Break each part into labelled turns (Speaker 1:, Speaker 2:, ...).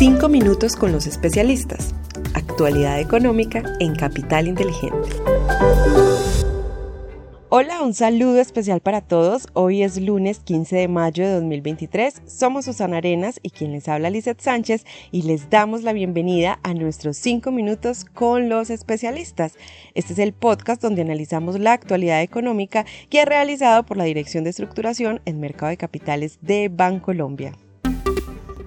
Speaker 1: Cinco minutos con los especialistas. Actualidad económica en Capital Inteligente. Hola, un saludo especial para todos. Hoy es lunes 15 de mayo de 2023. Somos Susana Arenas y quien les habla Lizeth Sánchez y les damos la bienvenida a nuestros 5 minutos con los especialistas. Este es el podcast donde analizamos la actualidad económica que es realizado por la Dirección de Estructuración en Mercado de Capitales de Bancolombia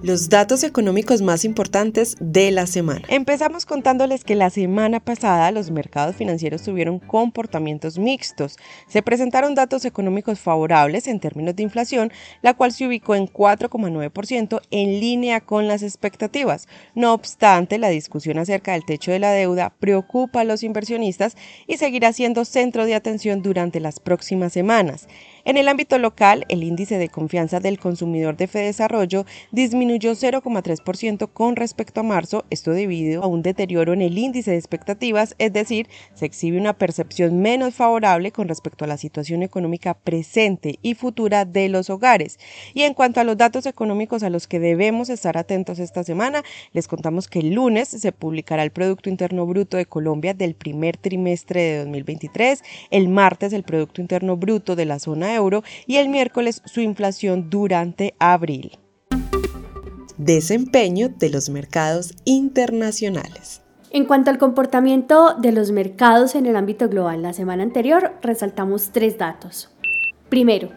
Speaker 1: los datos económicos más importantes de la semana. Empezamos contándoles que la semana pasada los mercados financieros tuvieron comportamientos mixtos. Se presentaron datos económicos favorables en términos de inflación, la cual se ubicó en 4,9% en línea con las expectativas. No obstante, la discusión acerca del techo de la deuda preocupa a los inversionistas y seguirá siendo centro de atención durante las próximas semanas. En el ámbito local, el índice de confianza del consumidor de Desarrollo disminuyó 0,3% con respecto a marzo, esto debido a un deterioro en el índice de expectativas, es decir, se exhibe una percepción menos favorable con respecto a la situación económica presente y futura de los hogares. Y en cuanto a los datos económicos a los que debemos estar atentos esta semana, les contamos que el lunes se publicará el Producto Interno Bruto de Colombia del primer trimestre de 2023, el martes el Producto Interno Bruto de la zona euro y el miércoles su inflación durante abril. Desempeño de los mercados internacionales.
Speaker 2: En cuanto al comportamiento de los mercados en el ámbito global la semana anterior, resaltamos tres datos. Primero,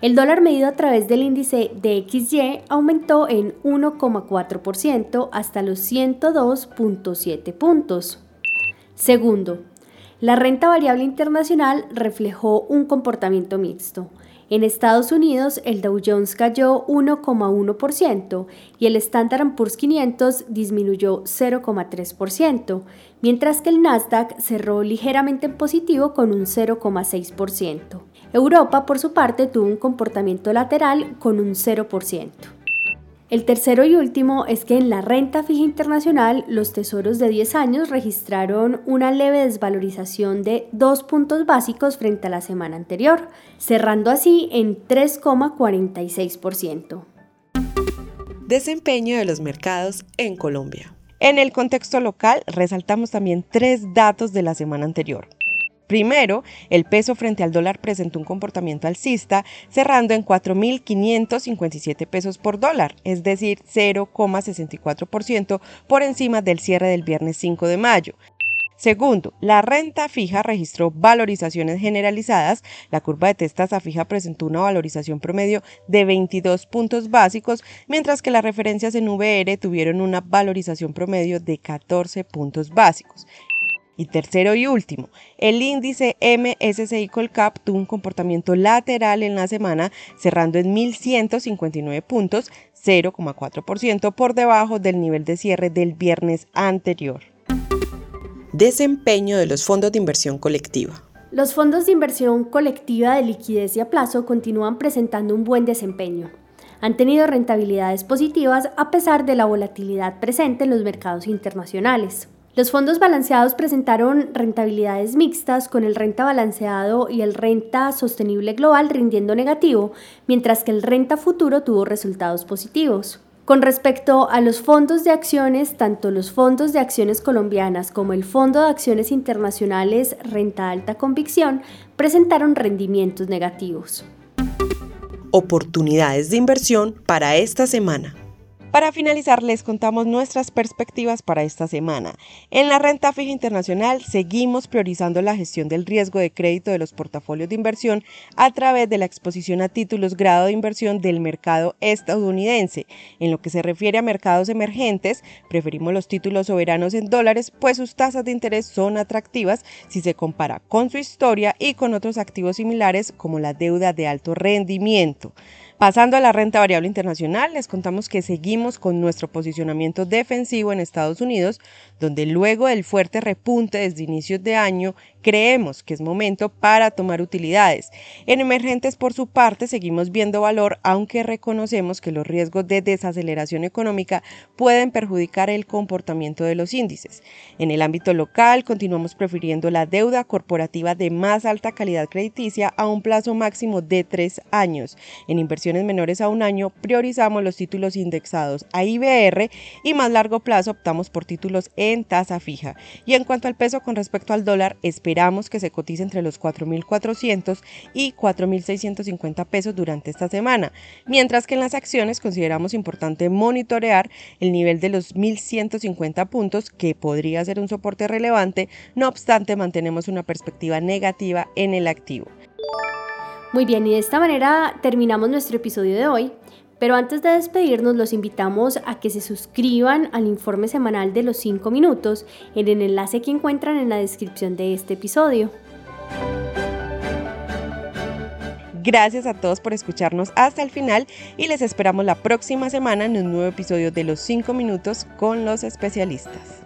Speaker 2: el dólar medido a través del índice de XY aumentó en 1,4% hasta los 102.7 puntos. Segundo, la renta variable internacional reflejó un comportamiento mixto. En Estados Unidos, el Dow Jones cayó 1,1% y el Standard Poor's 500 disminuyó 0,3%, mientras que el Nasdaq cerró ligeramente en positivo con un 0,6%. Europa, por su parte, tuvo un comportamiento lateral con un 0%. El tercero y último es que en la renta fija internacional los tesoros de 10 años registraron una leve desvalorización de 2 puntos básicos frente a la semana anterior, cerrando así en 3,46%.
Speaker 1: Desempeño de los mercados en Colombia. En el contexto local resaltamos también tres datos de la semana anterior. Primero, el peso frente al dólar presentó un comportamiento alcista, cerrando en 4.557 pesos por dólar, es decir, 0,64% por encima del cierre del viernes 5 de mayo. Segundo, la renta fija registró valorizaciones generalizadas. La curva de testa fija presentó una valorización promedio de 22 puntos básicos, mientras que las referencias en VR tuvieron una valorización promedio de 14 puntos básicos. Y tercero y último, el índice MSCI Colcap tuvo un comportamiento lateral en la semana, cerrando en 1.159 puntos, 0,4% por debajo del nivel de cierre del viernes anterior. Desempeño de los fondos de inversión colectiva.
Speaker 2: Los fondos de inversión colectiva de liquidez y a plazo continúan presentando un buen desempeño. Han tenido rentabilidades positivas a pesar de la volatilidad presente en los mercados internacionales. Los fondos balanceados presentaron rentabilidades mixtas con el renta balanceado y el renta sostenible global rindiendo negativo, mientras que el renta futuro tuvo resultados positivos. Con respecto a los fondos de acciones, tanto los fondos de acciones colombianas como el Fondo de Acciones Internacionales Renta Alta Convicción presentaron rendimientos negativos.
Speaker 1: Oportunidades de inversión para esta semana. Para finalizar, les contamos nuestras perspectivas para esta semana. En la renta fija internacional seguimos priorizando la gestión del riesgo de crédito de los portafolios de inversión a través de la exposición a títulos grado de inversión del mercado estadounidense. En lo que se refiere a mercados emergentes, preferimos los títulos soberanos en dólares, pues sus tasas de interés son atractivas si se compara con su historia y con otros activos similares como la deuda de alto rendimiento. Pasando a la renta variable internacional, les contamos que seguimos con nuestro posicionamiento defensivo en Estados Unidos, donde luego del fuerte repunte desde inicios de año creemos que es momento para tomar utilidades. En emergentes, por su parte, seguimos viendo valor, aunque reconocemos que los riesgos de desaceleración económica pueden perjudicar el comportamiento de los índices. En el ámbito local, continuamos prefiriendo la deuda corporativa de más alta calidad crediticia a un plazo máximo de tres años. En inversiones menores a un año, priorizamos los títulos indexados a IBR y más largo plazo optamos por títulos en tasa fija. Y en cuanto al peso con respecto al dólar, esperamos que se cotice entre los 4.400 y 4.650 pesos durante esta semana, mientras que en las acciones consideramos importante monitorear el nivel de los 1.150 puntos, que podría ser un soporte relevante, no obstante mantenemos una perspectiva negativa en el activo.
Speaker 2: Muy bien, y de esta manera terminamos nuestro episodio de hoy. Pero antes de despedirnos, los invitamos a que se suscriban al informe semanal de los 5 minutos en el enlace que encuentran en la descripción de este episodio.
Speaker 1: Gracias a todos por escucharnos hasta el final y les esperamos la próxima semana en un nuevo episodio de los 5 minutos con los especialistas.